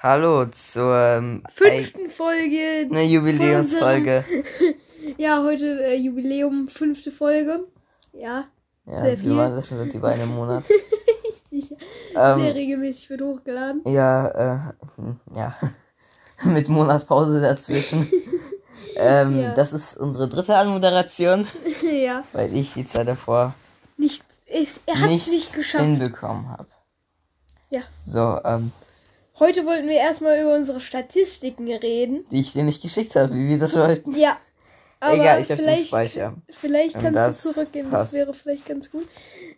Hallo zur ähm, Fünften Folge. eine Jubiläumsfolge. Ja, heute äh, Jubiläum, fünfte Folge. Ja, Ja, Sehr wir viel. machen das schon seit über einem Monat. Sehr ähm, regelmäßig wird hochgeladen. ja, äh, ja. Mit Monatpause dazwischen. ähm, Ja. Das ist unsere dritte Anmoderation, ja, weil ich die Zeit davor nicht. Es, er nicht, nicht geschafft. hinbekommen habe. Ja. So, ähm, Heute wollten wir erstmal über unsere Statistiken reden. die ich dir nicht geschickt habe, wie wir das wollten. Ja. Aber Egal, ich hab's im vielleicht, Speicher. vielleicht kannst das du zurückgehen, passt. das wäre vielleicht ganz gut.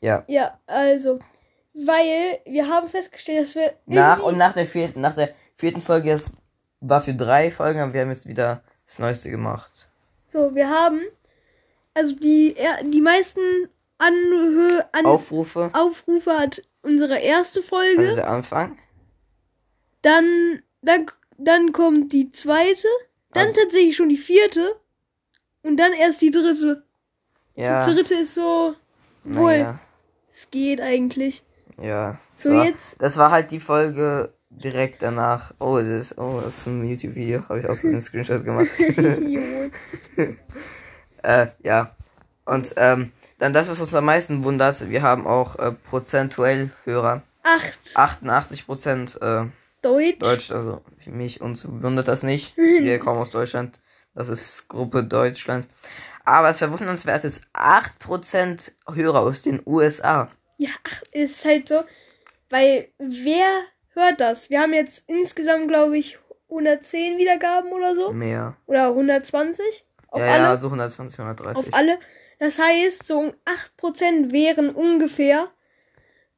Ja. Ja, also. Weil wir haben festgestellt, dass wir. Nach und nach der vierten, nach der vierten Folge, es war für drei Folgen, aber wir haben jetzt wieder das Neueste gemacht. So, wir haben. Also die, die meisten Anhö An Aufrufe, Aufrufe hat unsere erste Folge. also der Anfang. Dann, dann, dann kommt die zweite. Dann Also- tatsächlich schon die vierte. Und dann erst die dritte. Ja, Die dritte ist so. Wohl, naja, es geht eigentlich. ja. So, das war, jetzt- Das war halt die Folge direkt danach. Oh, das ist, oh, das ist ein YouTube-Video. Habe ich aus Versehen einen Screenshot gemacht. Äh, ja. Und ähm, dann das, was uns am meisten wundert, wir haben auch äh, prozentuell Hörer. Acht 88 Prozent äh, Deutsch. Deutsch, also mich uns wundert das nicht. Wir kommen aus Deutschland. Das ist Gruppe Deutschland. Aber das Verwundernswerte ist 8% Hörer aus den USA. Ja, ach, ist halt so. Weil wer hört das? Wir haben jetzt insgesamt, glaube ich, 110 Wiedergaben oder so. Mehr. Oder 120. Auf ja, alle. ja, so 120, 130. Auf alle. Das heißt, so 8% wären ungefähr,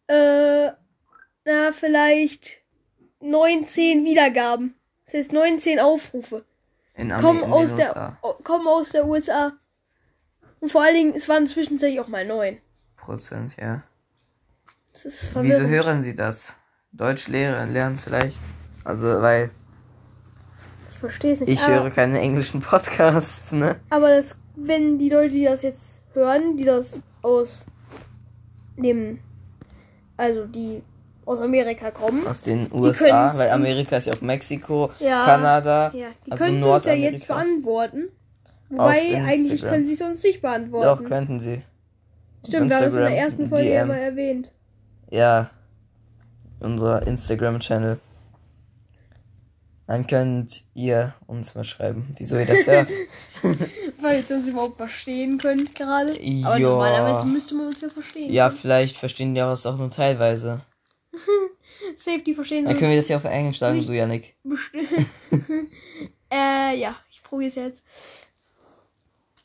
äh, na, vielleicht 19 Wiedergaben. Das heißt 19 Aufrufe. In Ami- Kommen in aus, der, o- kommen aus der USA. Und vor allen Dingen, es waren zwischenzeitlich auch mal 9. Prozent, ja. Das ist Wieso hören Sie das? Deutsch lehren, lernen vielleicht. Also, weil Ich verstehe es nicht. ich höre keine englischen Podcasts, ne? aber das, wenn die Leute, die das jetzt hören, die das aus dem, also die aus Amerika kommen, Aus den USA, weil uns- Amerika ist ja auch Mexiko, Ja. Kanada. ja, die Also können es uns ja jetzt beantworten. Wobei, eigentlich können sie es uns nicht Doch, beantworten. könnten Sie. Stimmt, wir haben es in der ersten Folge ja DM. mal erwähnt. Ja, unser Instagram-Channel. Dann könnt ihr uns mal schreiben, wieso ihr das hört. Weil ihr uns überhaupt verstehen könnt gerade. Aber Ja. normalerweise müsste man uns ja verstehen. ja, vielleicht verstehen die das auch nur teilweise. Safety verstehen Dann sie können wir das ja auf Englisch sagen, du Janik. bestimmt. äh, ja, ich probiere es jetzt.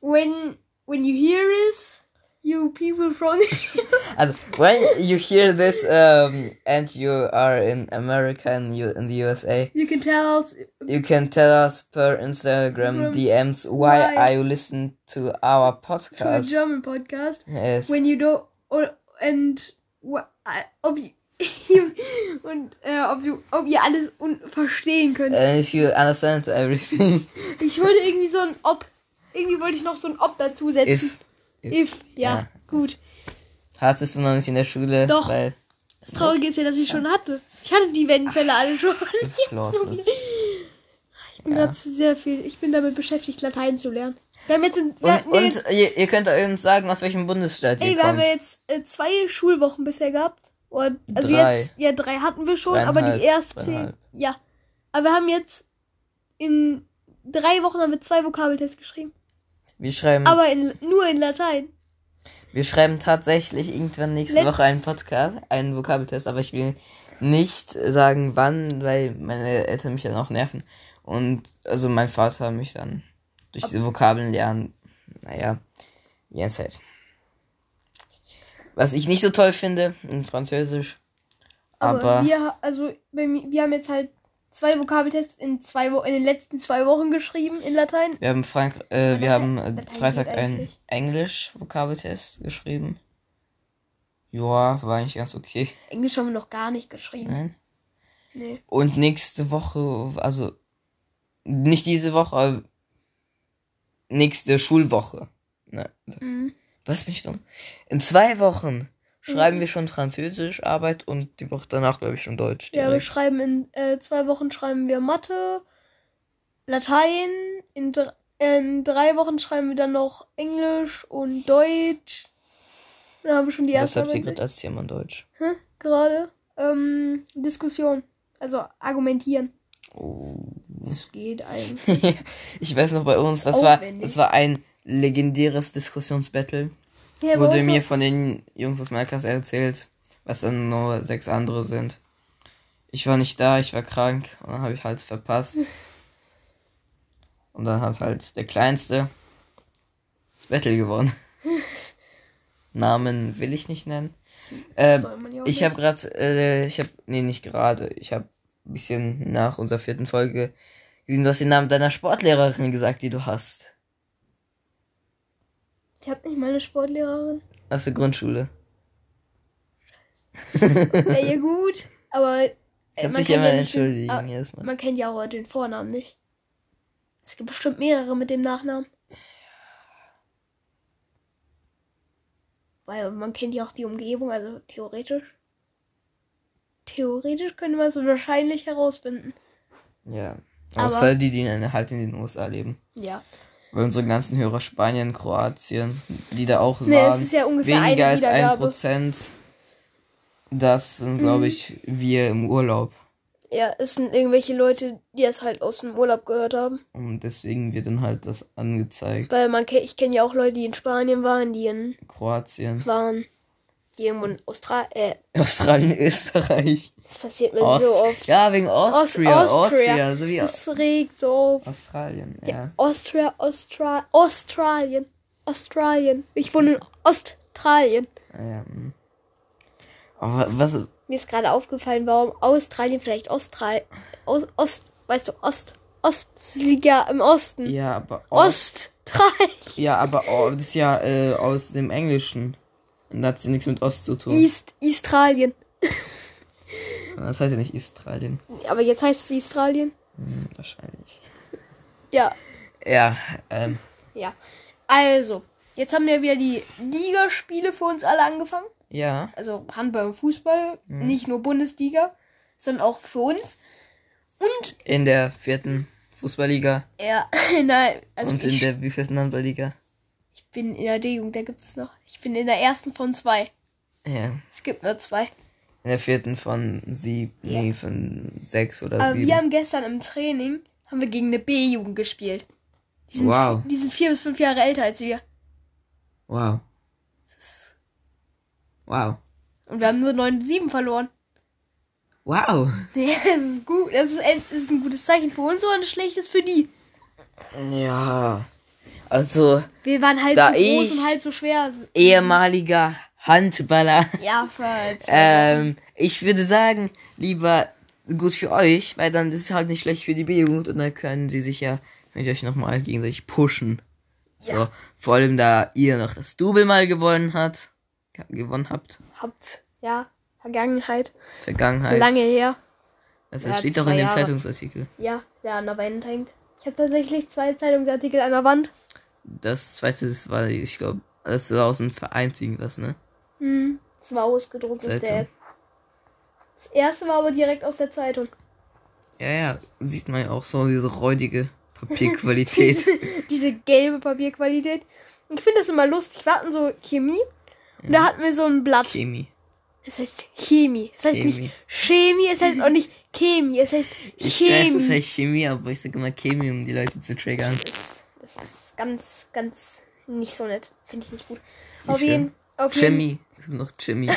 When, when you hear this, you people from... Also, when you hear this um, and you are in America and you in the USA, you can tell us... you can tell us per Instagram DMs why, why- are you listen to our To a podcast. German podcast. Yes. When you don't... Or, and... wha- I- Ob und äh, ob, du, ob ihr alles verstehen könnt. And if you understand everything, Ich wollte irgendwie so ein Ob. Irgendwie wollte ich noch so ein Ob dazu setzen. if, If, ja, Ja. gut. hattest du noch nicht in der Schule, Doch. weil Das Traurige ist ja, dass ich schon hatte. Ich hatte die Wendenfälle alle schon. Ich bin Ja. gerade sehr viel. Ich bin damit beschäftigt, Latein zu lernen. Wir haben jetzt, in, wir Und, und jetzt, ihr, ihr könnt uns sagen, aus welchem Bundesstaat ey, ihr wir haben kommt. ja jetzt äh, zwei Schulwochen bisher gehabt. Und, also Drei. jetzt, ja, drei hatten wir schon, aber die erste dreieinhalb. zehn. Ja. Aber wir haben jetzt in drei Wochen haben wir zwei Vokabeltests geschrieben. wir schreiben, Aber in, nur in Latein. wir schreiben tatsächlich irgendwann nächste Let- Woche einen Podcast, einen Vokabeltest, aber ich will nicht sagen wann, weil meine Eltern mich dann auch nerven. Und also mein Vater mich dann durch diese Vokabeln lernen, naja, die ganze Zeit. Was ich nicht so toll finde in Französisch. Aber, Aber, wir, also, wir haben jetzt halt zwei Vokabeltests in zwei Wo in den letzten zwei Wochen geschrieben in Latein. wir haben Frank äh, wir Latein- haben äh, Freitag einen eigentlich. Englisch-Vokabeltest geschrieben. Ja, war eigentlich ganz okay. Englisch haben wir noch gar nicht geschrieben. Nein. Nee. Und nächste Woche, also nicht diese Woche, aber nächste Schulwoche. Ne, Mhm. was mich dumm. In zwei Wochen schreiben wir schon Französisch Arbeit und die Woche danach, glaube ich, schon Deutsch. Ja, wir direkt. schreiben in äh, zwei Wochen schreiben wir Mathe, Latein, in, dr in drei Wochen schreiben wir dann noch Englisch und Deutsch. Dann haben wir schon die Was erste habt ihr gerade als Thema in Deutsch? Hä? gerade. Ähm, Diskussion. Also argumentieren. Oh. Das geht eigentlich. ich weiß noch bei uns, das war, das war ein legendäres Diskussionsbattle. Ja, Wurde mir von den Jungs aus meiner Klasse erzählt, was dann nur sechs andere sind. Ich war nicht da, ich war krank und dann habe ich halt verpasst. Und dann hat halt der Kleinste das Battle gewonnen. Namen will ich nicht nennen. Äh, ja auch ich habe gerade, äh, ich habe, nee, nicht gerade, ich habe bisschen nach unserer vierten Folge gesehen, du hast den Namen deiner Sportlehrerin gesagt, die du hast. Ich habe nicht meine Sportlehrerin. Aus der Grundschule. ja, ja, gut. Aber äh, Kannst man dich immer ja den- entschuldigen, ah, jedes Mal. Man kennt ja auch den Vornamen nicht. Es gibt bestimmt mehrere mit dem Nachnamen. Weil man kennt ja auch die Umgebung, also theoretisch. Theoretisch könnte man es wahrscheinlich herausfinden. Ja. Aber- Außer die, die in, halt in den USA leben. Ja. Weil unsere ganzen Hörer Spanien, Kroatien, die da auch Nee, es waren, ist ja ungefähr weniger als ein. Prozent. Das sind, glaube Mhm. ich, wir im Urlaub. Ja, es sind irgendwelche Leute, die es halt aus dem Urlaub gehört haben. Und deswegen wird dann halt das angezeigt. Weil man ich kenne ja auch Leute, die in Spanien waren, die in Kroatien, waren, irgendwo in Australien. Äh, Australien, Österreich. das passiert mir Aust so oft. Ja, wegen Austria. Aus- Austria. Austria, so wie Das regt so auf. Australien, ja. Austria, Austra Australien. Australien. Ich wohne in Australien. Ah, ja. mm. Aber was, Mir ist gerade aufgefallen, warum Australien vielleicht Austral Ost, Ost, weißt du, Ost, Ost Ostliga im Osten. ja, aber Ost, Australien. ja, aber oh, das ist ja äh, aus dem Englischen. Und da hat sie nichts mit Ost zu tun. East, Australien. Das heißt ja nicht Australien. Aber jetzt heißt es Australien. Hm, wahrscheinlich. Ja, Ja, ähm, ja. Also, jetzt haben wir wieder die Ligaspiele für uns alle angefangen. ja. Also Handball und Fußball. Nicht nur Bundesliga, sondern auch für uns. Und In der vierten Fußballliga ja, nein, also und in der wievielten Handballliga? Ich bin in der D-Jugend, da gibt es noch. Ich bin in der ersten von zwei. Ja. Es gibt nur zwei. In der vierten von sieben, Ja. nee, von sechs oder Aber sieben. wir haben gestern im Training haben wir gegen eine B-Jugend gespielt. Die sind, Wow. die sind vier bis fünf Jahre älter als wir. Wow. Wow. Und wir haben nur 9-7 verloren. Wow. Nee, das ist gut. Das ist, ein- das ist ein gutes Zeichen für uns, aber ein schlechtes für die. Ja. Also, Wir waren halt so groß und halt so schwer. Also, ehemaliger Handballer. ja, für Ähm, ich würde sagen, lieber gut für euch, weil dann ist es halt nicht schlecht für die B-Jugend und dann können sie sich ja, ihr euch nochmal gegenseitig pushen. So, Ja. vor allem da ihr noch das Double mal gewonnen hat, gewonnen habt, habt, ja, Vergangenheit. Vergangenheit. Lange her. Das Ja, steht zwei in dem Jahre. Zeitungsartikel. Ja, der an der Wand hängt. Ich habe tatsächlich zwei Zeitungsartikel an der Wand. Das zweite, das war, ich glaube, das war aus dem Verein irgendwas, ne? Hm. Das war ausgedruckt. Zeitung. der, das erste war aber direkt aus der Zeitung. Ja, ja, sieht man ja auch so diese räudige Papierqualität. Diese gelbe Papierqualität. Und ich finde das immer lustig. Wir hatten so Chemie. Und da hatten wir so ein Blatt. Chemie. Es heißt Chemie. Es heißt Chemie. nicht Chemie. Es heißt auch nicht Chemie. Es heißt Ich weiß, Chemie. heißt Chemie, aber ich sag immer Chemie, um die Leute zu triggern. Das ist, das ist ganz, ganz nicht so nett. Finde ich nicht gut. Nicht Auf jeden Chemie. Es gibt noch Chemie.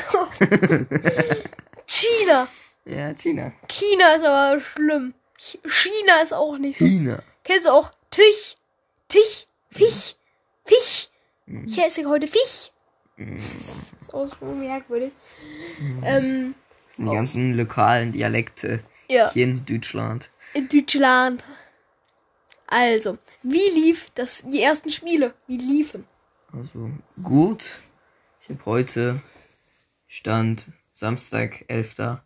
China. Ja, China. China ist aber schlimm. Ch- China ist auch nicht so. China. Kennst du auch Tisch? Tisch? Fisch? Fisch? Mhm. Ich esse heute Fisch. Das ist auch so merkwürdig. Mhm. Ähm, Die ganzen lokalen Dialekte ja, hier in Deutschland. in Deutschland. Also, wie lief das, die ersten Spiele? Wie liefen? Also gut. Ich habe heute Stand Samstag, 11.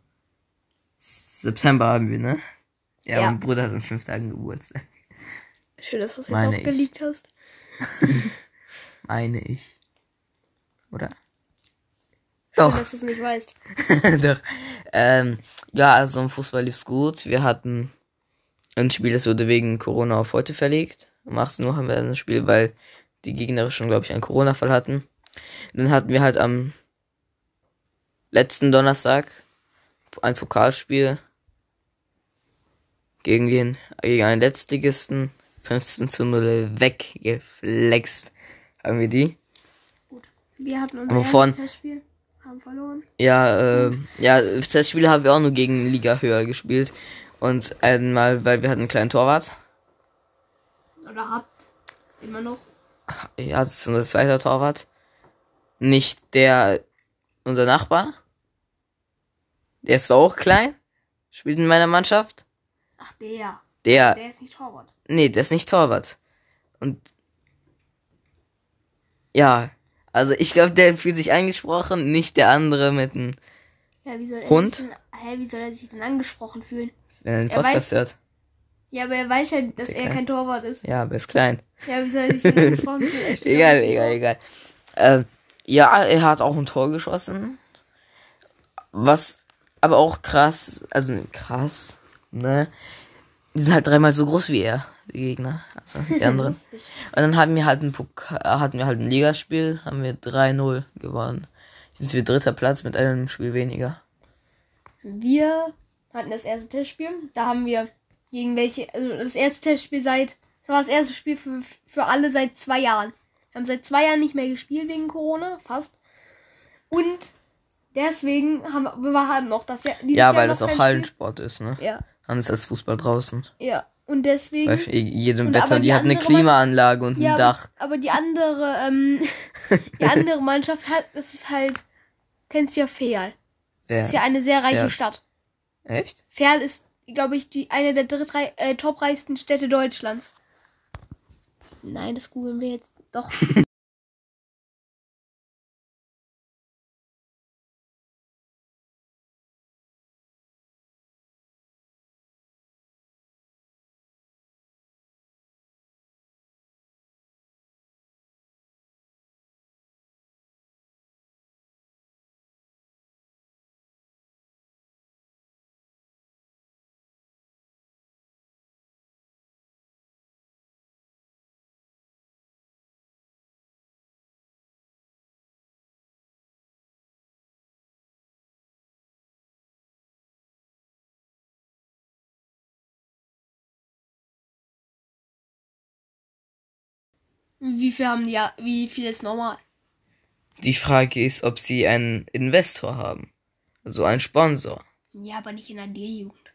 September haben wir, ne? Ja, Ja. mein Bruder hat in fünf Tagen Geburtstag. Schön, dass du es jetzt auch ich. geleakt hast. Meine ich. Oder? Doch. Schön, dass du es nicht weißt. Doch. Ähm, ja, also im Fußball lief's gut. Wir hatten ein Spiel, das wurde wegen Corona auf heute verlegt. Um 18 Uhr haben wir dann ein Spiel, weil die Gegner schon, glaube ich, einen Corona-Fall hatten. Dann hatten wir halt am letzten Donnerstag ein Pokalspiel gegen den, gegen einen Letztligisten. 15 zu 0 weggeflext. Haben wir die? Wir hatten unser Wovon? Testspiel, haben verloren. Ja, äh, ja, Testspiele haben wir auch nur gegen Liga höher gespielt. Und einmal, weil wir hatten einen kleinen Torwart. Oder habt immer noch. Ja, das ist unser zweiter Torwart. Nicht der, unser Nachbar. Der ist zwar auch klein, spielt in meiner Mannschaft. Ach, der. Der, Der ist nicht Torwart. nee, der ist nicht Torwart. Und, ja, also ich glaube, der fühlt sich angesprochen, nicht der andere mit dem, Ja, wie soll er Hund? sich denn, hä, wie soll er sich denn angesprochen fühlen? Wenn er den Er Podcast weiß- hört. Ja, aber er weiß ja, dass Der er Kleine. kein Torwart ist. Ja, aber er ist klein. Ja, wie soll er sich denn Egal, egal, egal. Ähm, ja, er hat auch ein Tor geschossen. Was aber auch krass, also krass, ne? Die sind halt dreimal so groß wie er, die Gegner. Also die anderen. Und dann hatten wir halt ein Pokal, hatten wir halt ein Ligaspiel, haben wir 3-0 gewonnen. Jetzt sind wir dritter Platz mit einem Spiel weniger. Wir hatten das erste Testspiel. Da haben wir gegen welche, also das erste Testspiel seit, das war das erste Spiel für, für alle seit zwei Jahren. Wir haben seit zwei Jahren nicht mehr gespielt wegen Corona, fast. Und deswegen haben wir, wir haben auch das Jahr. Ja, weil das auch Hallensport ist, ne? Spiel. Ja, Anders als Fußball draußen. ja. Und deswegen. Bei jedem Und Wetter. die, die hat eine Klimaanlage und ein ja, Dach. aber, aber die andere, ähm, die andere Mannschaft hat, das ist halt, kennst ja Ferl. Wer? Ist ja eine sehr reiche Ferl. Stadt. Echt? Ferl ist, glaube ich, die eine der drittrei äh, topreichsten Städte Deutschlands. Nein, das googeln wir jetzt doch. Wie viel haben die ja, wie viel ist normal? Die Frage ist, ob sie einen Investor haben. Also einen Sponsor. Ja, aber nicht in der D-Jugend.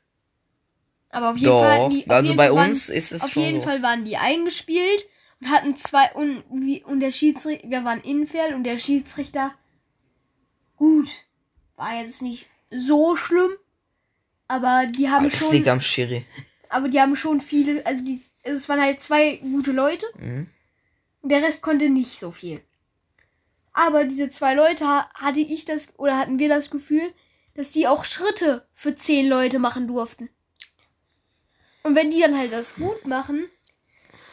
Aber auf jeden Doch, Fall. Die, also bei Fall waren, uns ist es Auf schon jeden so. Fall waren die eingespielt und hatten zwei und wie und der Schiedsrichter, wir waren Infeld und der Schiedsrichter gut, war jetzt nicht so schlimm, aber die haben Aber das schon, liegt am Schiri. aber die haben schon viele, also die, also es waren halt zwei gute Leute Mhm. Und der Rest konnte nicht so viel. Aber diese zwei Leute ha- hatte ich das oder hatten wir das Gefühl, dass die auch Schritte für zehn Leute machen durften. Und wenn die dann halt das gut machen,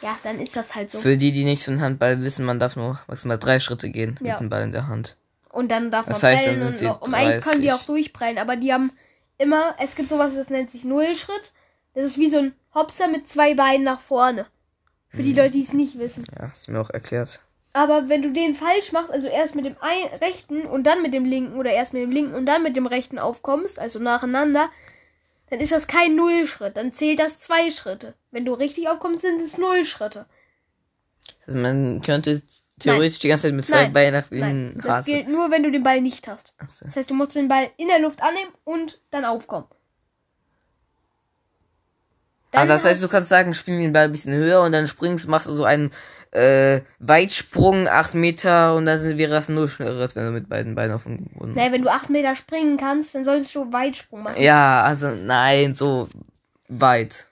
ja, dann ist das halt so. Für die, die nichts von Handball wissen, man darf nur maximal drei Schritte gehen Ja. mit dem Ball in der Hand. Und dann darf man Das heißt, dann prellen sind und, noch- und eigentlich können die 30. auch durchprallen, aber die haben immer, es gibt sowas, das nennt sich Nullschritt. Das ist wie so ein Hopser mit zwei Beinen nach vorne. Für die Leute, die es nicht wissen. Ja, ist mir auch erklärt. Aber wenn du den falsch machst, also erst mit dem rechten und dann mit dem linken oder erst mit dem linken und dann mit dem rechten aufkommst, also nacheinander, dann ist das kein Nullschritt. Dann zählt das zwei Schritte. Wenn du richtig aufkommst, sind es Nullschritte. Das heißt, man könnte theoretisch die ganze Zeit mit zwei Nein. Beinen nach wie Nein, ein das gilt nur, wenn du den Ball nicht hast. So. Das heißt, du musst den Ball in der Luft annehmen und dann aufkommen. Aber Dann das heißt, du kannst sagen, spiel den Ball ein bisschen höher und dann springst, machst du so einen äh, Weitsprung, acht Meter und dann wäre das ein Nullschritt, wenn du mit beiden Beinen auf dem Boden. Naja, wenn du acht Meter springen kannst, dann solltest du Weitsprung machen. Ja, also nein, so weit.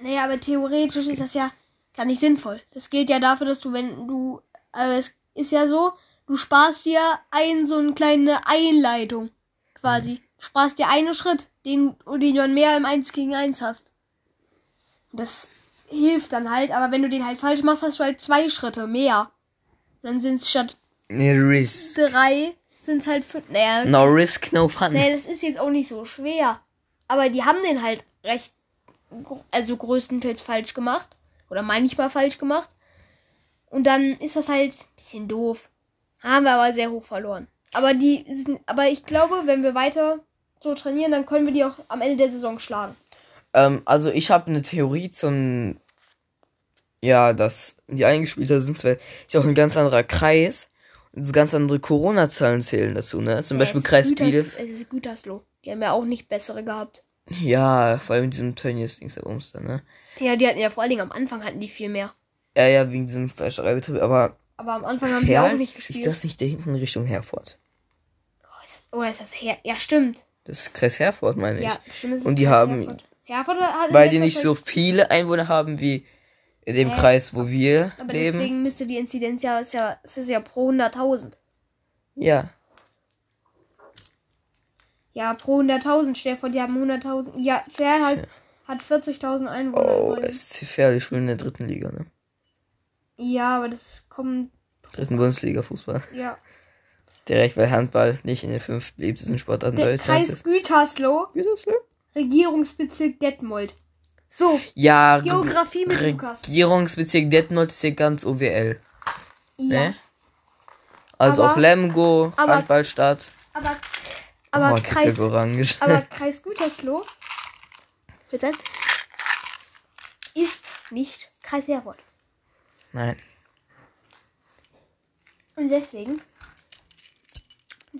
Naja, aber theoretisch ist das ja gar nicht sinnvoll. Das gilt ja dafür, dass du, wenn du, äh, es ist ja so, du sparst dir ein, so eine kleine Einleitung, quasi. Du sparst dir einen Schritt, den, den du dann mehr im 1 gegen 1 hast. Das hilft dann halt, aber wenn du den halt falsch machst, hast du halt zwei Schritte mehr. Dann sind es statt Nee, Risk. drei, sind halt fünf. Naja, No risk, no fun. nee, das ist jetzt auch nicht so schwer. Aber die haben den halt recht, also größtenteils falsch gemacht. Oder manchmal falsch gemacht. Und dann ist das halt ein bisschen doof. Haben wir aber sehr hoch verloren. Aber die sind, aber ich glaube, wenn wir weiter so trainieren, dann können wir die auch am Ende der Saison schlagen. Ähm, also ich habe eine Theorie zum, ja, dass die eingespielter sind, weil ist ja auch ein ganz anderer Kreis und ganz andere Corona-Zahlen zählen dazu, ne? Zum Beispiel es ist Kreis Bielefeld. Es ist Gütersloh. Die haben ja auch nicht bessere gehabt. Ja, vor allem mit diesem Tönnies-Dings da oben, ne? Ja, die hatten ja vor allen Dingen am Anfang hatten die viel mehr. Ja, ja, wegen diesem Fleischereibetrieb, aber Aber am Anfang haben die auch Ferl, nicht gespielt. ist das nicht da hinten Richtung Herford? Oh, ist, oder ist das her? Ja, stimmt. Das ist Kreis Herford, meine ich. Ja, stimmt. Und die Kreis haben- Herford. Herford hat Weil die nicht so viele Einwohner haben wie in dem Hä? Kreis, wo wir Aber leben. deswegen müsste die Inzidenz ja, ist ja, es ist ja pro 100.000. Ja. Ja, pro 100.000. Stell vor, die haben 100.000. Ja, der halt, hat 40.000 Einwohner. Oh, übrigens. SC Verl, die spielen in der dritten Liga, ne? ja, aber das kommt. Dritten Bundesliga Fußball. Ja. Direkt, weil Handball nicht in den fünf beliebtesten Sportarten Der Deutschlands Kreis ist. Gütersloh, Regierungsbezirk Detmold. So, Ja, Re- Geografie mit Lukas. Regierungsbezirk Detmold ist ja ganz OWL. ja. Ne? Also Aber- auch Lemgo, aber- Handballstadt. Aber, aber oh, Kreis, orange. aber Kreis Gütersloh bitte, ist nicht Kreis Herford. Nein. Und deswegen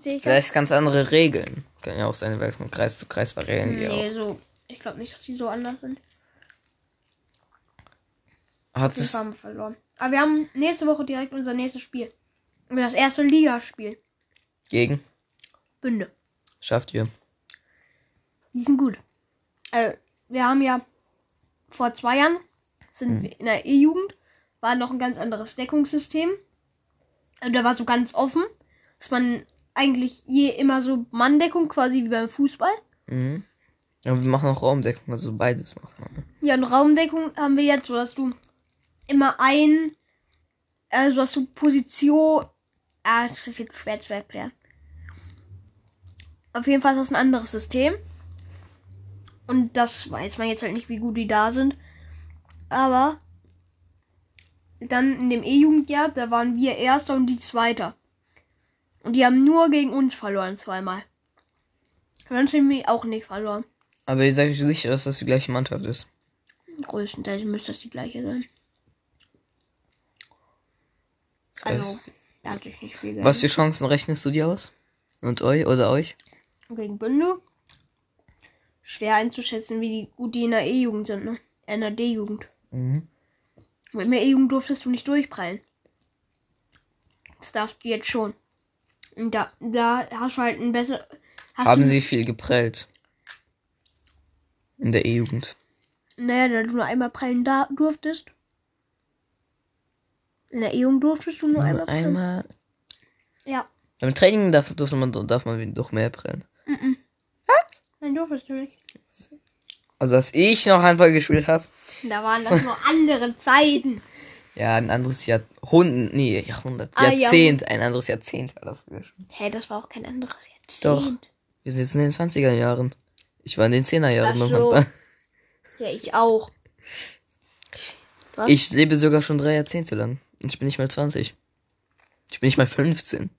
Vielleicht ganz andere Regeln. Kann ja auch sein, weil von Kreis zu Kreis variieren Nee, so. Ich glaube nicht, dass die so anders sind. Hat es. haben wir verloren. Aber wir haben nächste Woche direkt unser nächstes Spiel. Das erste Ligaspiel. Gegen? Bünde. Schafft ihr. Die sind gut. Also, wir haben ja vor zwei Jahren sind wir in der E-Jugend, war noch ein ganz anderes Deckungssystem. Und da war so ganz offen, dass man eigentlich je immer so Manndeckung quasi wie beim Fußball. Mhm. Aber wir machen auch Raumdeckung, also beides macht man. ne? Ja, und Raumdeckung haben wir jetzt so, dass du immer ein, also dass du Position, ah, das ist jetzt schwer zu erklären. Auf jeden Fall ist das ein anderes System. Und das weiß man jetzt halt nicht, wie gut die da sind. Aber dann in dem E-Jugendjahr, da waren wir Erster und die Zweiter. Und die haben nur gegen uns verloren zweimal. Dann haben wir auch nicht verloren. Aber ihr seid euch sicher, dass das die gleiche Mannschaft ist. Größtenteils müsste das die gleiche sein. Das Also, heißt, da hat sich nicht viel geändert. was für Chancen rechnest du dir aus? Und euch oder euch? Gegen Bünde? Schwer einzuschätzen, wie die, gut die in der E-Jugend sind, ne? Äh, In der D-Jugend. Mhm. Mit der E-Jugend durftest du nicht durchprallen. Das darfst du jetzt schon. Da, da hast du halt ein besser. Haben sie viel geprellt? In der E-Jugend. Naja, da du nur einmal prallen da durftest. In der E-Jugend durftest du nur, einmal Nur prallen. einmal. Ja. Beim Training darf, darf man, darf man doch mehr prellen. Nein, durftest du nicht. Also, als ich noch Handball gespielt habe, Da waren das noch andere Zeiten. Ja, ein anderes Jahrhundert, nee, Jahrhundert, Ah, Jahrzehnt, ein anderes Jahrzehnt war das schon. Hä, das war auch kein anderes Jahrzehnt. Doch. Wir sind jetzt in den 20er Jahren. Ich war in den 10er Jahren beim so. Handball. Ja, ich auch. Was? Ich lebe sogar schon drei Jahrzehnte lang. Und ich bin nicht mal 20. Ich bin nicht mal 15.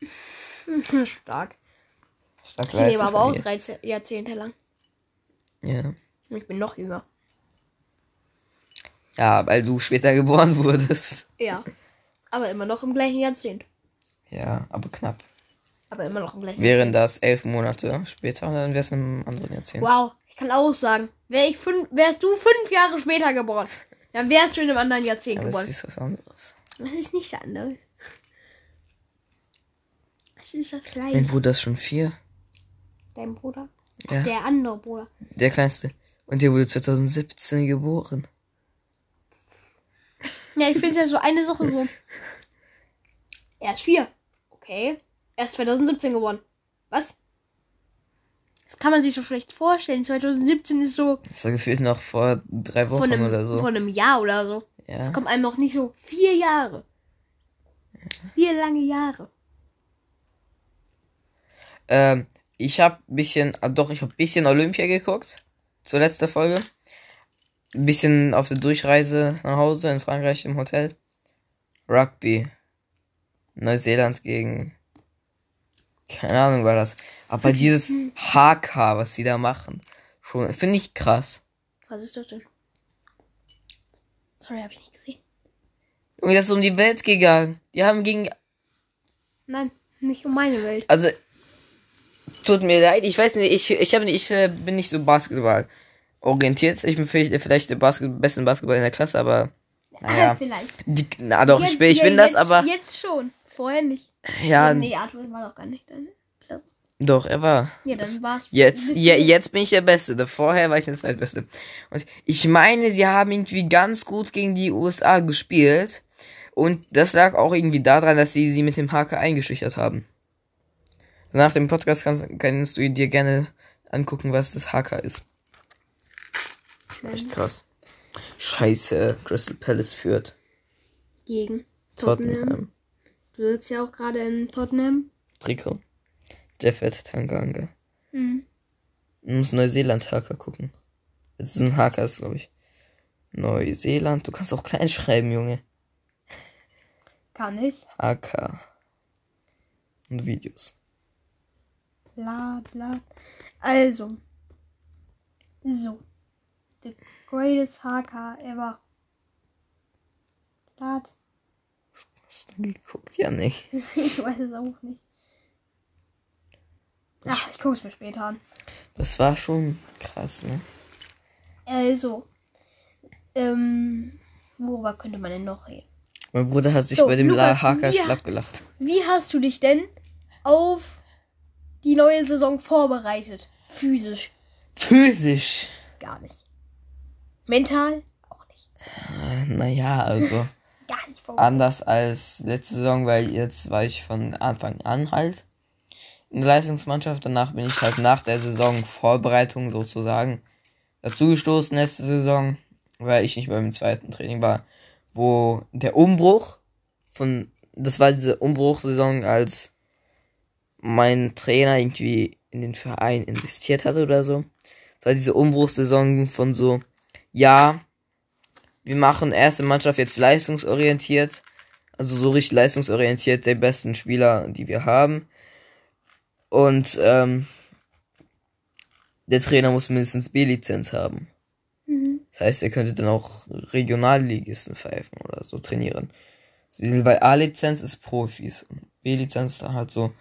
Stark. Stark Ich lebe aber auch 13 Jahrzehnte lang. Ja. Und ich bin noch jünger. Ja, weil du später geboren wurdest. Ja. Aber immer noch im gleichen Jahrzehnt. Ja, aber knapp. Aber immer noch im gleichen Wären das elf Monate später, dann wäre es in einem anderen Jahrzehnt. Wow, ich kann auch sagen, wär ich fünf, wärst du fünf Jahre später geboren, dann wärst du in einem anderen Jahrzehnt aber geboren. ist was anderes. Das ist nicht anders. Es ist das Mein gleiche. Bruder ist schon vier. Dein Bruder? Ja, Der andere Bruder. der kleinste. Und der wurde 2017 geboren. Ja, ich finde ja so eine Sache so. Er ist vier. Okay. Er ist 2017 geworden. Was? Das kann man sich so schlecht vorstellen. 2017 ist so Das war gefühlt noch vor drei Wochen einem, oder so. von einem Jahr oder so. ja. Es kommt einem noch nicht so vier Jahre. Vier lange Jahre. Ähm, ich habe bisschen, ah, doch, ich habe bisschen Olympia geguckt. Zur letzten Folge. Ein bisschen auf der Durchreise nach Hause in Frankreich im Hotel. Rugby. Neuseeland gegen. Keine Ahnung war das. Aber dieses HK, was sie da machen, schon, finde ich krass. Was ist das denn? Sorry, habe ich nicht gesehen. Junge, das ist um die Welt gegangen. Die haben gegen Nein, nicht um meine Welt. Also, tut mir leid, ich weiß nicht, ich, ich, hab nicht, ich äh, bin nicht so Basketball orientiert. Ich bin vielleicht, der Basket, besten Basketball in der Klasse, aber naja. Vielleicht. Die, na doch, ich bin, ich ja, bin das, jetzt, aber Jetzt schon. Vorher nicht. ja, Nee, Arthur war doch gar nicht deine Klasse. doch, er war. Ja, dann war's. Jetzt, je, jetzt bin ich der Beste. Vorher war ich der zweitbeste. Und ich meine, sie haben irgendwie ganz gut gegen die USA gespielt. Und das lag auch irgendwie daran, dass sie sie mit dem HK eingeschüchtert haben. Nach dem Podcast kannst, kannst du dir gerne angucken, was das HK ist. Echt krass. Scheiße, Crystal Palace führt. Gegen Tottenham. Tottenham. Du sitzt ja auch gerade in Tottenham. Trikot. Jeffet Tanganga. Mhm. Du musst Neuseeland HK gucken. Das ist ein ist, glaube ich. Neuseeland. Du kannst auch klein schreiben, Junge. Kann ich. HK. Und Videos. Bla bla. Also. So. The greatest HK ever. Lad. Hast du geguckt? Ja, nicht. ich weiß es auch nicht. Ach, ich gucke es mir später an. Das war schon krass, ne? Also. Ähm. Worüber könnte man denn noch reden? Mein Bruder hat sich So, bei dem Lukas, schlapp gelacht. Wie hast du dich denn auf die neue Saison vorbereitet? Physisch Physisch. gar nicht. Mental auch nicht. Äh, Naja, also Gar nicht vorbereitet. anders als letzte Saison, weil jetzt war ich von Anfang an halt in der Leistungsmannschaft. Danach bin ich halt nach der Saison Vorbereitung sozusagen dazugestoßen letzte Saison, weil ich nicht beim zweiten Training war, wo der Umbruch von, das war diese Umbruchsaison, als mein Trainer irgendwie in den Verein investiert hatte oder so. Das war diese Umbruchsaison von so, ja, wir machen erste Mannschaft jetzt leistungsorientiert, also so richtig leistungsorientiert, der besten Spieler, die wir haben. Und ähm, der Trainer muss mindestens B-Lizenz haben. Mhm. Das heißt, er könnte dann auch Regionalligisten pfeifen oder so trainieren. Weil A-Lizenz ist Profis B-Lizenz ist dann halt so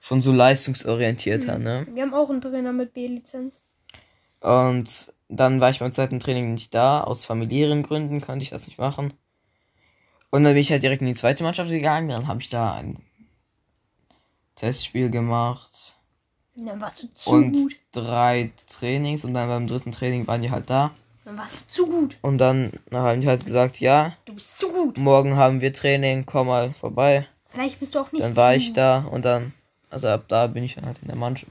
schon so leistungsorientierter, ne? Wir haben auch einen Trainer mit B-Lizenz. Und dann war ich beim zweiten Training nicht da. Aus familiären Gründen konnte ich das nicht machen. Und dann bin ich halt direkt in die zweite Mannschaft gegangen. Dann habe ich da ein Testspiel gemacht Dann warst du zu und gut. drei Trainings. Und dann beim dritten Training waren die halt da. Dann warst du zu gut. Und dann haben die halt gesagt, ja, Du bist zu gut. morgen haben wir Training, komm mal vorbei. Vielleicht bist du auch nicht Dann war ich da und dann, also ab da bin ich dann halt in der Mannschaft,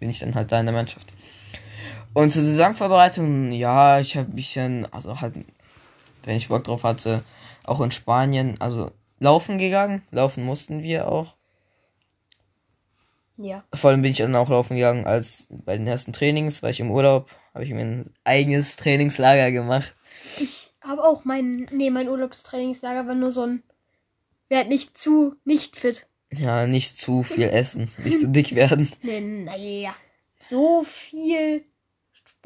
bin ich dann halt da in der Mannschaft. Und zur Saisonvorbereitung, ja, ich habe ein bisschen, also halt, wenn ich Bock drauf hatte, auch in Spanien, also laufen gegangen, laufen mussten wir auch. Ja. Vor allem bin ich dann auch laufen gegangen, als bei den ersten Trainings, war ich im Urlaub, habe ich mir ein eigenes Trainingslager gemacht. Ich habe auch mein, nee, mein Urlaubstrainingslager war nur so ein, werd nicht zu, nicht fit. Ja, nicht zu viel essen, nicht so dick werden. Nee, naja. So viel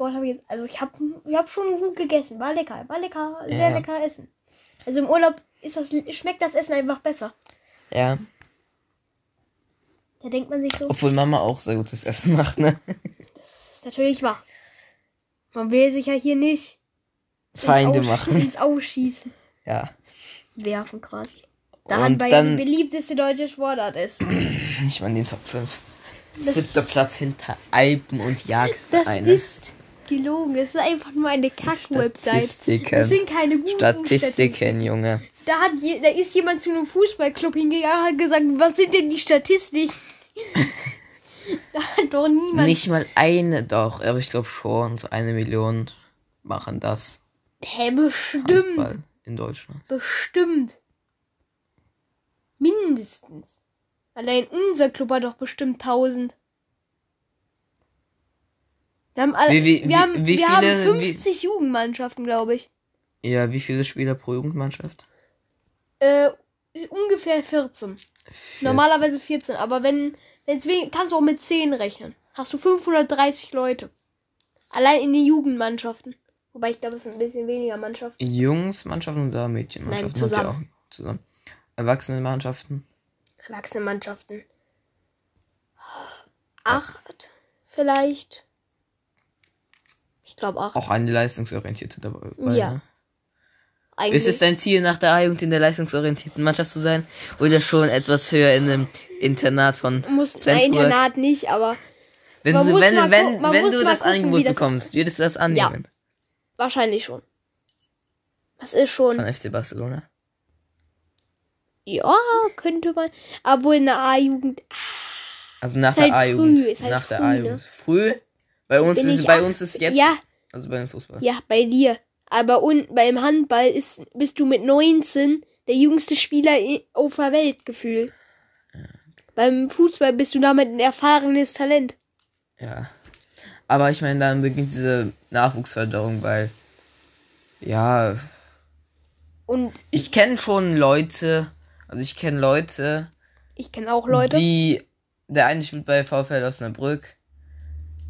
Sport habe ich jetzt, also ich habe ich hab schon gut gegessen. War lecker, war lecker, sehr Ja. lecker Essen. Also im Urlaub ist das, schmeckt das Essen einfach besser. Ja, Da denkt man sich so, obwohl Mama auch sehr gutes Essen macht, ne? das ist natürlich wahr. Man will sich ja hier nicht ins Feinde Aussch- machen. ins Ausschießen Ja. werfen quasi. Da Und dann- die beliebteste deutsche Sportart ist. Nicht mal in den Top 5. Das- Siebter Platz hinter Alpen und Das Jagdvereine. ist gelogen. Das ist einfach nur eine Kack-Website. Das Statistiken. sind keine guten Statistiken, Junge. Da, hat je, da ist jemand zu einem Fußballclub hingegangen und hat gesagt, was sind denn die Statistiken? da hat doch niemand. Nicht mal eine doch, aber ich glaube schon, so eine Million machen das. Hä, bestimmt. Handball in Deutschland. Bestimmt. Mindestens. Allein unser Club hat doch bestimmt 1000. Wir haben, alle, Wie- wie- wir haben, wie wir viele- haben wie- 50 Jugendmannschaften, glaube ich. Ja, wie viele Spieler pro Jugendmannschaft? Äh, ungefähr 14. Normalerweise 14, aber wenn wenn's wenig, kannst du auch mit 10 rechnen. Hast du 530 Leute. Allein in den Jugendmannschaften. Wobei ich glaube, es sind ein bisschen weniger Mannschaften. Jungsmannschaften oder Mädchenmannschaften? Nein, zusammen. Auch zusammen. Erwachsenenmannschaften? Erwachsenenmannschaften. Acht, vielleicht. Ich glaube acht. Auch eine leistungsorientierte dabei. Ja. Ne? Eigentlich. Ist es dein Ziel, nach der A-Jugend in der leistungsorientierten Mannschaft zu sein? Oder schon etwas höher in einem Internat von muss, Flensburg? Internat nicht, aber Wenn, du, wenn, wenn, wenn du das gucken, Angebot das- bekommst, würdest du das annehmen? wahrscheinlich schon. Das ist schon. Von FC Barcelona? Ja, könnte man. Aber wohl in der A-Jugend. Also nach Ist halt der A-Jugend. halt nach der früh, ne? A-Jugend. Früh? Bei uns Bin ist, bei acht- uns ist jetzt. Ja, Also bei dem Fußball. ja, bei dir. Aber un, beim Handball ist, bist du mit 19 der jüngste Spieler auf der Welt gefühlt. Beim Fußball bist du damit ein erfahrenes Talent. Ja. Aber ich meine, dann beginnt diese Nachwuchsförderung, weil. Ja. Und Ich kenne schon Leute. Also ich kenne Leute, ich kenne auch Leute. die. Der eine spielt bei VfL Osnabrück.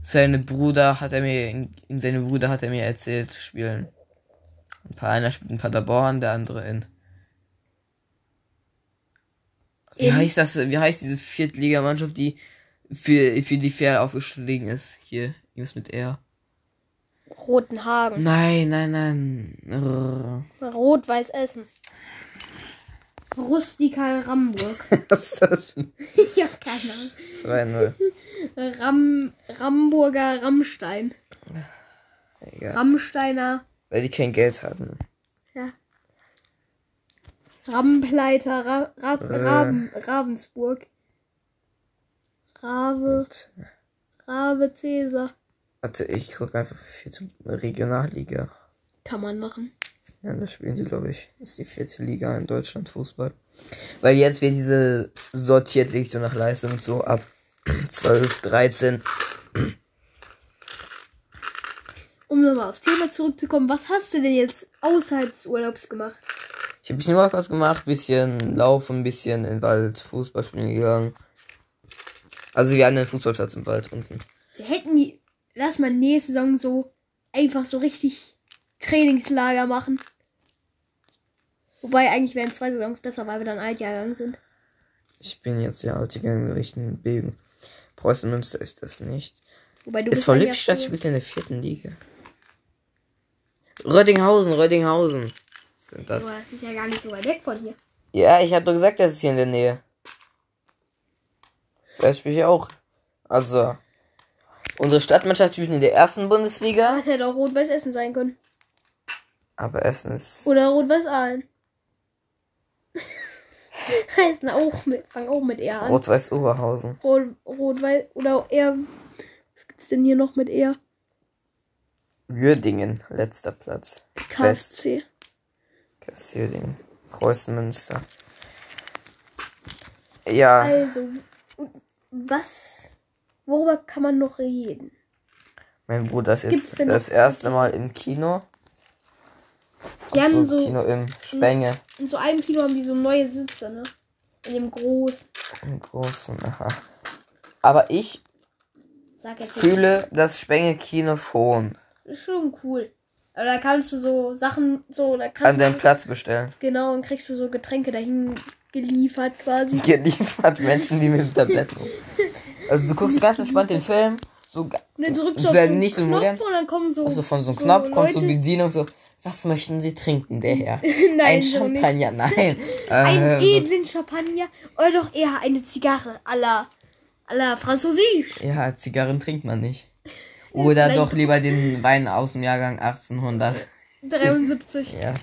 Seine Bruder hat er mir, in, in seine Brüder hat er mir erzählt, spielen. Ein paar, einer spielt in Paderborn, der andere in. Wie In- heißt das? Wie heißt diese Viertligamannschaft, die für, für die Fair aufgestiegen ist? Hier, irgendwas mit R. Roten Hagen. Nein, nein, nein. Rot-Weiß Essen. Rustikal Ramburg. Was ist das? ja, keine Ahnung. 2-0. Ram, Ramburger Rammstein. Egal. Rammsteiner. Weil die kein Geld hatten. Ja. Rampenleiter. Ra, Ra, Äh. Raven, Ravensburg. Rave. Rave Cäsar. warte, ich gucke einfach vierte Regionalliga. Kann man machen. Ja, das spielen die, glaube ich. Das ist die vierte Liga in Deutschland Fußball. Weil jetzt wird diese sortiert wirklich so nach Leistung so ab 12, 13. Um nochmal aufs Thema zurückzukommen, was hast du denn jetzt außerhalb des Urlaubs gemacht? Ich habe bisschen Workouts gemacht, bisschen laufen, bisschen in den Wald, Fußball spielen gegangen. Also wir hatten einen Fußballplatz im Wald unten. Wir hätten die, lass mal nächste Saison so einfach so richtig Trainingslager machen. Wobei eigentlich wären zwei Saisons besser, weil wir dann Altjahrgang sind. Ich bin jetzt ja alt gegangen Richtung Begen. Preußen Münster ist das nicht. Wobei du Ist ja Lippstadt spielt in der vierten Liga. Rödinghausen, Rödinghausen sind das. Aber das ist ja gar nicht so weit weg von hier. Ja, ich habe doch gesagt, das ist hier in der Nähe. Vielleicht spiele ich auch. Also, unsere Stadtmannschaft spielt in der ersten Bundesliga. Es hätte auch Rot-Weiß Essen sein können. Aber Essen ist. Oder Rot-Weiß Aalen. Heißen auch mit, fangen auch mit R an. Rot-Weiß Oberhausen. Rot, Rot-Weiß, oder eher, was gibt's denn hier noch mit R? Würdingen, letzter Platz. KSC. Kassielding. Preußen Münster. Ja, Also, was, worüber kann man noch reden? mein Bruder ist jetzt das erste Mal im Kino. Die haben so, so, Kino im Spenge. in so einem Kino haben die so neue Sitze, ne? In dem großen. Im großen, aha. Aber ich Sag jetzt fühle das Spenge-Kino schon. Ist schon cool. Aber da kannst du so Sachen, so, da An kannst deinen du, Platz bestellen. genau, und kriegst du so Getränke dahin geliefert quasi. Geliefert Menschen, die mit Tabletten. Also du guckst ganz entspannt den Film. So, Und dann drückst du Ist auf ja so nicht so modern. und dann kommen so, also von so einem Knopf kommt so Leute- Bedienung so. Was möchten Sie trinken, der Herr? Nein, Ein so nicht. Champagner, nein. Einen Äh, so- edlen Champagner oder doch eher eine Zigarre à la, à la Französisch. Ja, Zigarren trinkt man nicht. Oder vielleicht- doch lieber den Wein aus dem Jahrgang 1800. 73. Ja.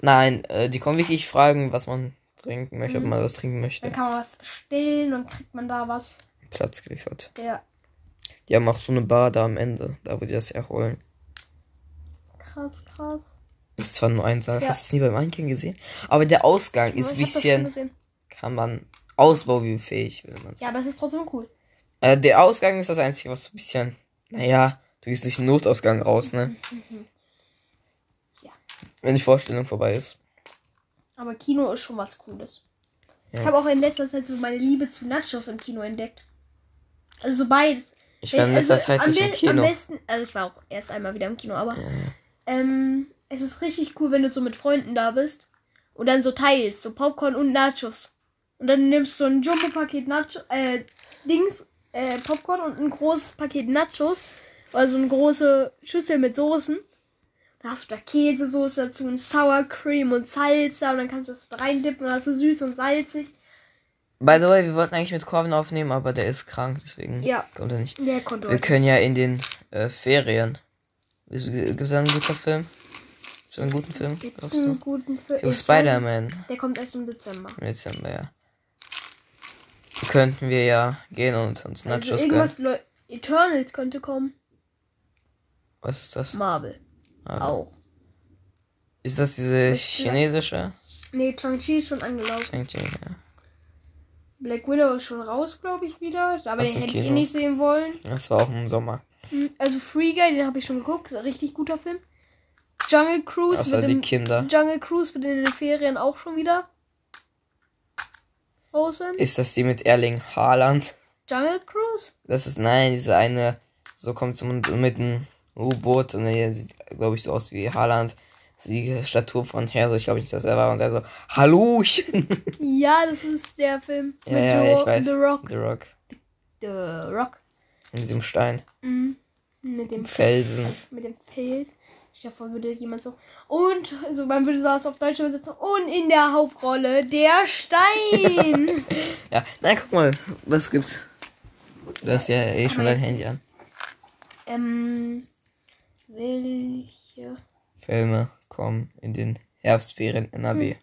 Nein, äh, die kommen wirklich fragen, was man trinken möchte, ob man was trinken möchte. Dann kann man was bestellen und kriegt man da was. Platz geliefert. Ja, Die haben auch so eine Bar da am Ende, da wo die das erholen. Krass, krass. Ist zwar nur ein Saal, Ja. hast du es nie beim Einkehren gesehen? Aber der Ausgang Aber ist ein das bisschen, kann man, ausbaufähig, will man sagen. Ja, aber es ist trotzdem cool. Äh, der Ausgang ist das Einzige, was so ein bisschen Naja, du gehst durch den Notausgang raus, ne? Ja. Wenn die Vorstellung vorbei ist. Aber Kino ist schon was Cooles. Ja. Ich habe auch in letzter Zeit so meine Liebe zu Nachos im Kino entdeckt. Also so beides. Ich war in letzter Zeit am nicht im Kino. Am besten, also ich war auch erst einmal wieder im Kino, aber ähm, es ist richtig cool, wenn du so mit Freunden da bist und dann so teilst, so Popcorn und Nachos. Und dann nimmst du ein Jumbo-Paket Nacho, äh, Dings, äh, Popcorn und ein großes Paket Nachos. Also eine große Schüssel mit Soßen. Da hast du da Käsesoße dazu und Sour Cream und Salsa und dann kannst du das da reindippen und hast du süß und salzig. By the way, wir wollten eigentlich mit Corvin aufnehmen, aber der ist krank, deswegen Ja. kommt er nicht. Der konnte Wir können ja in den äh, Ferien. Gibt es einen guten Film? Gibt's einen guten Film? Gibt's einen guten Film? Jo, Spider-Man. Der kommt erst im Dezember. Im Dezember, ja. Könnten wir ja gehen und uns Nachos Also gönnen. irgendwas Leu- Eternals könnte kommen. Was ist das? Marvel. Ah, Auch. Ist das diese Was- chinesische? Nee, Shang-Chi ist schon angelaufen. Shang-Chi, ja. Black Widow ist schon raus, glaube ich, wieder. Aber Aus den hätte ich eh nicht sehen wollen. Das war auch im Sommer. Also Free Guy, den habe ich schon geguckt. Richtig guter Film. Jungle Cruise Außer wird die im, Kinder. Jungle Cruise wird in den Ferien auch schon wieder raus sein. Ist das die mit Erling Haaland? Jungle Cruise? Das ist, nein, diese eine, so kommt so mit einem U-Boot und er sieht, glaube ich, so aus wie Haaland. Die Statur von her, so ich glaube nicht, dass er war. Und er so, Hallochen! Ja, das ist der Film ja, mit ja, The, ich weiß. The Rock. The Rock. The Rock. Mit dem Stein. Mhm. Mit dem Felsen. Mit dem Fels. Stell dir vor, würde jemand so. Und, also man würde das auf Deutsch übersetzen. Und in der Hauptrolle der Stein. Ja, nein, guck mal, was gibt's? Du hast ja eh kann schon dein Handy an. ähm. Welche Filme kommen in den Herbstferien NRW.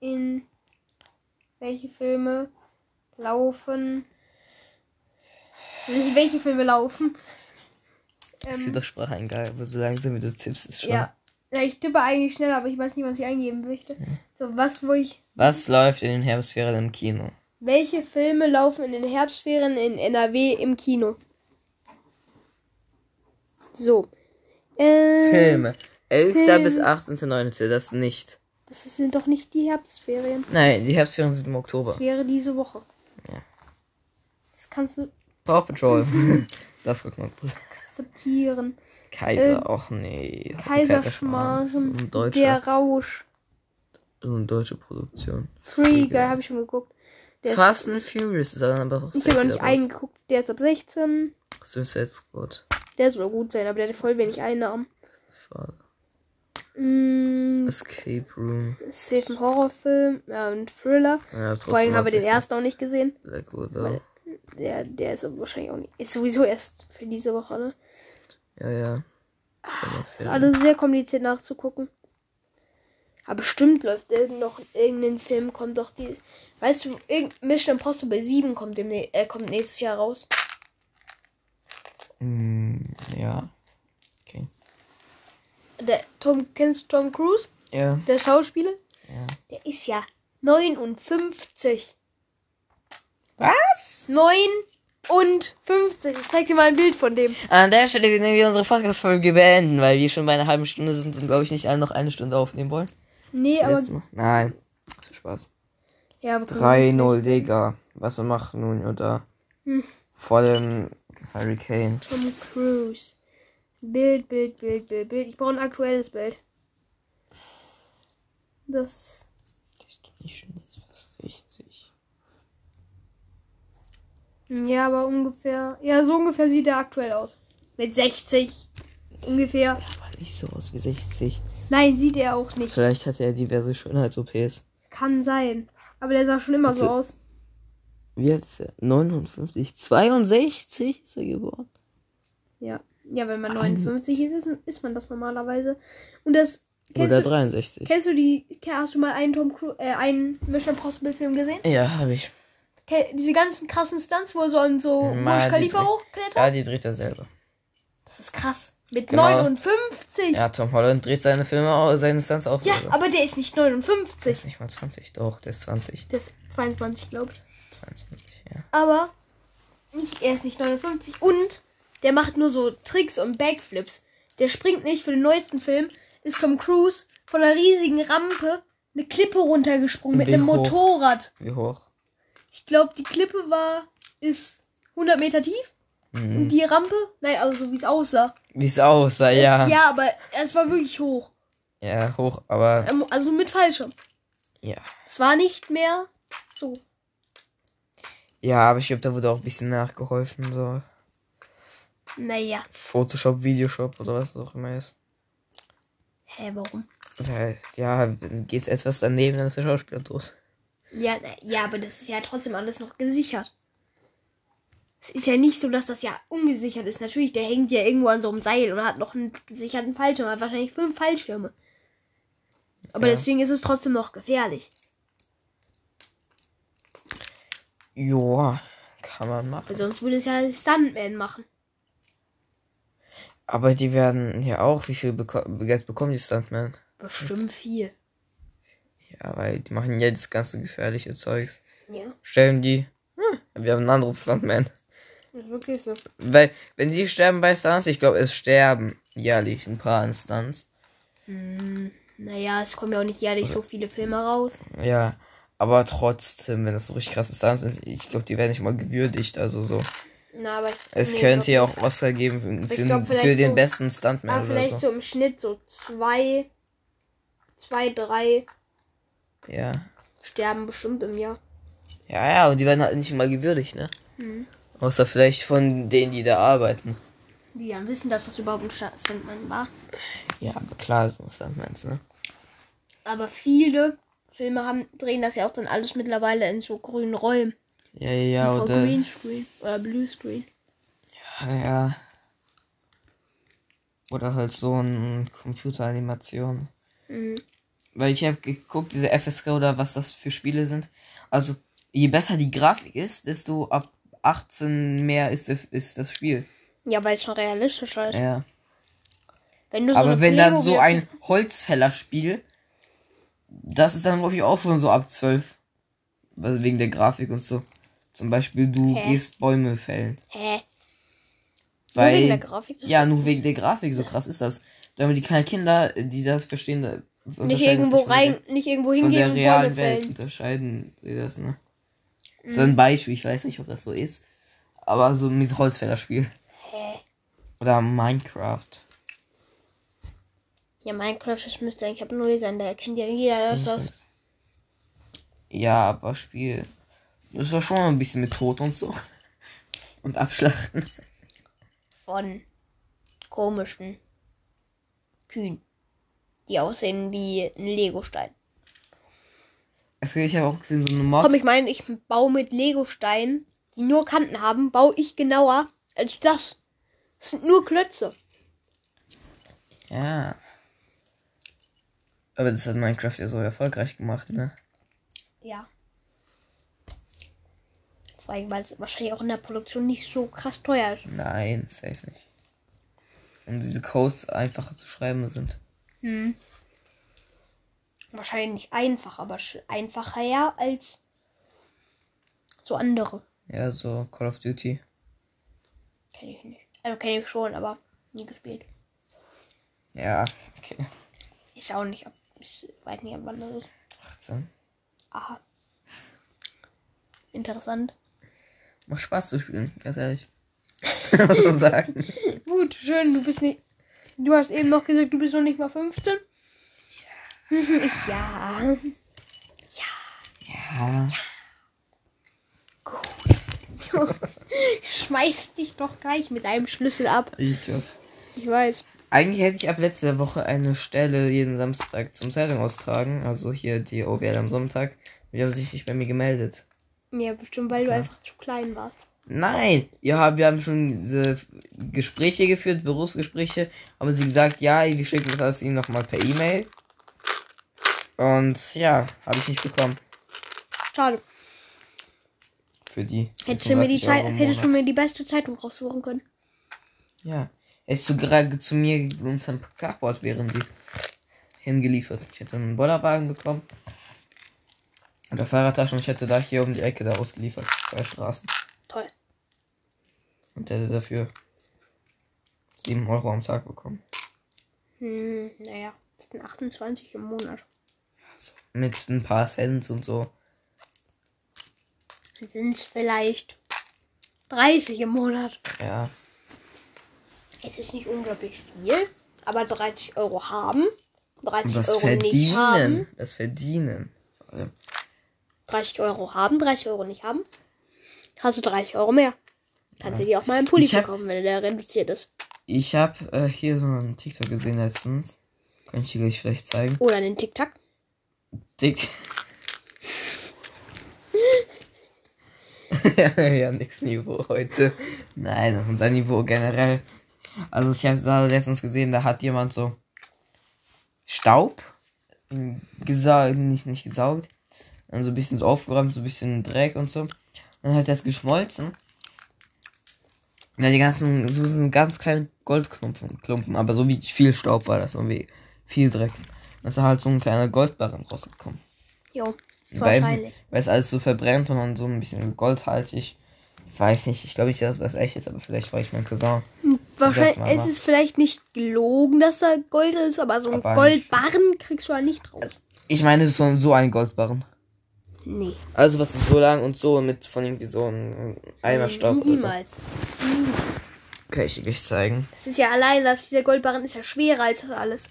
in. Welche Filme laufen. Welche, Filme laufen? Es Ähm, gibt doch Spracheingabe, so langsam wie du tippst, ist schon. ja. ja, ich tippe eigentlich schnell, aber ich weiß nicht, was ich eingeben möchte. So, was, wo ich. Was läuft in den Herbstferien im Kino? Welche Filme laufen in den Herbstferien in NRW im Kino? So. Ähm, Filme. 11. Film. bis 18.9. Das nicht. Das sind doch nicht die Herbstferien. Nein, die Herbstferien sind im Oktober. Das wäre diese Woche. Ja. Das kannst du Paw Patrol. das guckt man. akzeptieren. Kaiser, Äh, och nee. Kaiserschmarrn. Der Rausch. so eine deutsche Produktion. Free Guy habe ich schon geguckt. Der Fast and Furious ist dann aber auch ich habe noch nicht eingeguckt. Der ist ab 16. Suicide Squad. Der soll gut sein, aber der hat voll wenig Einnahmen. Schade. Mm, Escape Room. safe ein Horrorfilm. Ja, ein Thriller. Ja, Vor allem habe ich den ersten auch nicht gesehen. Sehr gut, auch. Der, der ist aber wahrscheinlich auch nicht. Ist sowieso erst für diese Woche, ne? Ja, ja. Ist alles sehr kompliziert nachzugucken. Aber bestimmt läuft irgend noch irgendein Film, kommt doch die. Weißt du, Mission Impossible 7 kommt, dem, äh, kommt nächstes Jahr raus. Mm, ja. Okay. Der Tom, kennst du Tom Cruise? Ja. Der Schauspieler? Ja. Der ist ja 59. Was? 59. Ich zeig dir mal ein Bild von dem. An der Stelle werden wir unsere Podcast-Folge beenden, weil wir schon bei einer halben Stunde sind und glaube ich nicht alle noch eine Stunde aufnehmen wollen. Nee, aber. Nein. Ist Spaß. Ja, aber 3-0, Digga. Was macht nun oder? Hm. Vor dem Hurricane. Tom Cruise. Bild, Bild, Bild, Bild, Bild. Ich brauche ein aktuelles Bild. Das. Das ist nicht schön, das ist fast 60. Ja, aber ungefähr. Ja, so ungefähr sieht er aktuell aus. Mit 60. Ungefähr. Aber nicht so aus wie 60. Nein, sieht er auch nicht. Vielleicht hat er diverse Schönheits-OPs. Kann sein. Aber der sah schon immer so Also- aus. Wie alt ist er? 59? 62 ist er geworden. Ja. Ja, wenn man 59 ist, ist, man das normalerweise. Und das. Kennst Oder du, 63. kennst du die. Hast du mal einen Tom Cruise, äh, einen Mission Impossible Film gesehen? Ja, habe ich. Diese ganzen krassen Stunts, wo er so an so Burj Khalifa hochklettert? Ja, die dreht er selber. Das ist krass. Mit Genau. 59. Ja, Tom Holland dreht seine Filme, auch, seine Stunts auch Ja, selber. aber der ist nicht Der 59. ist nicht mal 20. Doch, der ist 20. Der ist 22, glaube ich. 22, ja. Aber nicht, er ist nicht 59 und der macht nur so Tricks und Backflips. Der springt nicht für den neuesten Film. Ist Tom Cruise von einer riesigen Rampe eine Klippe runtergesprungen mit einem hoch? Motorrad. Wie hoch? Ich glaube, die Klippe war ist 100 Meter tief und Mhm. die Rampe, nein, also so wie es aussah. Wie es aussah, ja. Ja, aber es war wirklich hoch. Ja, hoch, aber Ähm, Also mit Fallschirm. ja. Es war nicht mehr so. Ja, aber ich glaube, da wurde auch ein bisschen nachgeholfen, so Naja. Photoshop, Videoshop oder was das auch immer ist. Hä, warum? Weil, ja, geht etwas daneben, dann ist der Schauspieler tot. Ja, na, ja, aber das ist ja trotzdem alles noch gesichert. Es ist ja nicht so, dass das ja ungesichert ist. Natürlich, der hängt ja irgendwo an so einem Seil und hat noch einen gesicherten Fallschirm. Hat wahrscheinlich fünf Fallschirme. Aber Ja. deswegen ist es trotzdem noch gefährlich. Joa, kann man machen. Weil sonst würde es ja Stuntman machen. Aber die werden ja auch, wie viel beko Geld bekommen die Stuntmen? Bestimmt viel. Ja, weil die machen ja das ganze gefährliche Zeugs. Ja, Stellen die, hm, wir haben einen anderen Stuntman. wirklich so. Weil, wenn sie sterben bei Stunts, ich glaube, es sterben jährlich ein paar an Stunts. Hm, naja, es kommen ja auch nicht jährlich so viele Filme raus. Ja, aber trotzdem, wenn das so richtig krasse Stunts sind, ich glaube, die werden nicht mal gewürdigt. Also so. Na, aber Es nee, könnte ich ja auch Oscar geben für, für, glaub, für den so- besten Stuntman Aber oder vielleicht so. so im Schnitt so zwei, zwei, drei Ja. sterben bestimmt im Jahr. Ja, ja, und die werden halt nicht mal gewürdigt, ne? Hm. Außer vielleicht von denen, die da arbeiten. Die dann wissen, dass das überhaupt ein Stuntman war. Ja, aber klar sind Stuntmans, ne? Aber viele Filme haben, drehen das ja auch dann alles mittlerweile in so grünen Räumen. Ja, ja, ja, oder. Greenscreen oder Bluescreen. Ja, ja. Oder halt so ein Computeranimation. Mhm. Weil ich habe geguckt, diese FSK oder was das für Spiele sind. Also, je besser die Grafik ist, desto ab 18 mehr ist, das- ist das Spiel. Ja, weil es schon realistischer ist. Ja. Wenn du so Aber wenn dann so ein Holzfällerspiel, das ist dann, glaube ich, auch schon so ab 12. Also wegen der Grafik und so. Zum Beispiel, du Hä? gehst Bäume fällen. Hä? Weil, Nur wegen der Grafik? Ja, nur wegen der Grafik, so krass ist das. Damit die kleinen Kinder, die das verstehen, Nicht irgendwo von rein, der- nicht irgendwo Von hingehen der und Bäume realen Welt unterscheiden sie das, ne? Mhm. So ein Beispiel, ich weiß nicht, ob das so ist. Aber so mit Holzfällerspiel. Hä? Oder Minecraft. Ja, Minecraft, das müsste eigentlich ab null sein. Da erkennt ja jeder, das. Ja, aber Spiel. Das ist doch schon ein bisschen mit Tod und so. Und Abschlachten. von komischen Kühen, die aussehen wie ein Legostein. Also ich habe auch gesehen, so eine Mod. Komm, ich meine, ich baue mit Legosteinen, die nur Kanten haben, baue ich genauer als das. Das sind nur Klötze. Ja. Aber das hat Minecraft ja so erfolgreich gemacht, ne? Ja. Vor allem, weil es wahrscheinlich auch in der Produktion nicht so krass teuer ist. Nein, safe nicht. Und diese Codes einfacher zu schreiben sind. Hm. Wahrscheinlich einfach, aber einfacher ja als so andere. Ja, so Call of Duty. Kenne ich nicht. Also kenne ich schon, aber nie gespielt. Ja, okay. Ich auch nicht, ich weiß nicht, wann das ist. 18. Aha. Interessant. Macht Spaß zu spielen, ganz ehrlich. Muss man sagen. Gut, schön, du bist nicht. Du hast eben noch gesagt, du bist noch nicht mal 15? Ja. ja. Ja. Gut. Schmeiß dich doch gleich mit einem Schlüssel ab. Ich, Ich weiß. eigentlich hätte ich ab letzter Woche eine Stelle jeden Samstag zum Zeitung austragen. Also hier die OWL am Sonntag. Die haben sich nicht bei mir gemeldet. Ja, bestimmt, weil du Ja. einfach zu klein warst. Nein, ja, wir haben schon diese Gespräche geführt, Berufsgespräche. Haben sie gesagt, ja, wir schicken das alles ihnen nochmal per E-Mail. Und ja, habe ich nicht bekommen. Schade. Für die. Hättest du, mir die 35 Euro Zeit, hättest du mir die beste Zeitung raussuchen können. Ja. Hättest du gerade zu mir unterm Carport wären die hingeliefert. Ich hätte einen Bollerwagen bekommen. Und der Fahrradtasche und ich hätte da hier um die Ecke da ausgeliefert. Zwei Straßen. Toll. Und hätte dafür 7 Euro am Tag bekommen. Hm, naja, das sind 28 im Monat. Mit ein paar Cents und so. Sind es vielleicht 30 im Monat. Ja. Es ist nicht unglaublich viel, aber 30 Euro haben, 30 Und das Euro nicht haben. Verdienen. Das Verdienen. vor allem. 30 Euro haben, 30 Euro nicht haben. Hast du 30 Euro mehr. Kannst du dir auch mal einen Pulli Ich hab- verkaufen, wenn der reduziert ist. Ich habe äh, hier so einen TikTok gesehen letztens. Kann ich dir gleich vielleicht zeigen. Oder einen TikTok. Dick. ja, nix Niveau heute. Nein, unser Niveau generell. Also ich habe da letztens gesehen, da hat jemand so Staub gesaugt, nicht, nicht gesaugt, dann so ein bisschen so aufgeräumt, so ein bisschen Dreck und so. Dann hat das geschmolzen. Und dann die ganzen, so sind ganz kleine Goldklumpen, Klumpen, aber so wie viel Staub war das, irgendwie viel Dreck. Da ist da halt so ein kleiner Goldbarren rausgekommen. Jo, Weil, wahrscheinlich. weil es alles so verbrennt und dann so ein bisschen goldhaltig. Ich weiß nicht, ich glaube nicht, dass das echt ist, aber vielleicht war ich mein Cousin. Wahrscheinlich, mal es ist vielleicht nicht gelogen, dass da Gold ist, aber so ein Aber Goldbarren kriegst du halt nicht raus. Ich meine, es ist so ein Goldbarren. Nee. Also was ist so lang und so mit von irgendwie so einem Eimer Staub so. Niemals. Kann ich dir gleich zeigen. Das ist ja allein, dass dieser Goldbarren ist ja schwerer als das alles.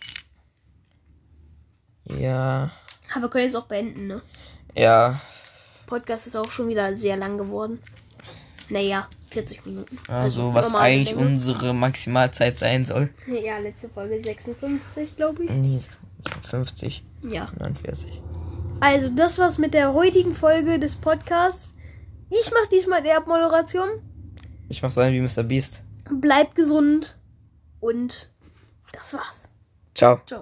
Ja. Aber wir können jetzt auch beenden, ne? Ja. Podcast ist auch schon wieder sehr lang geworden. Naja, 40 Minuten. Also, was normale eigentlich Länge. unsere Maximalzeit sein soll. Ja, letzte Folge 56, glaube ich. Nee, 50, Ja. 49. Also, das war's mit der heutigen Folge des Podcasts. Ich mache diesmal die Abmoderation. Ich mach so einen wie Mr. Beast. Bleibt gesund. Und das war's. Ciao.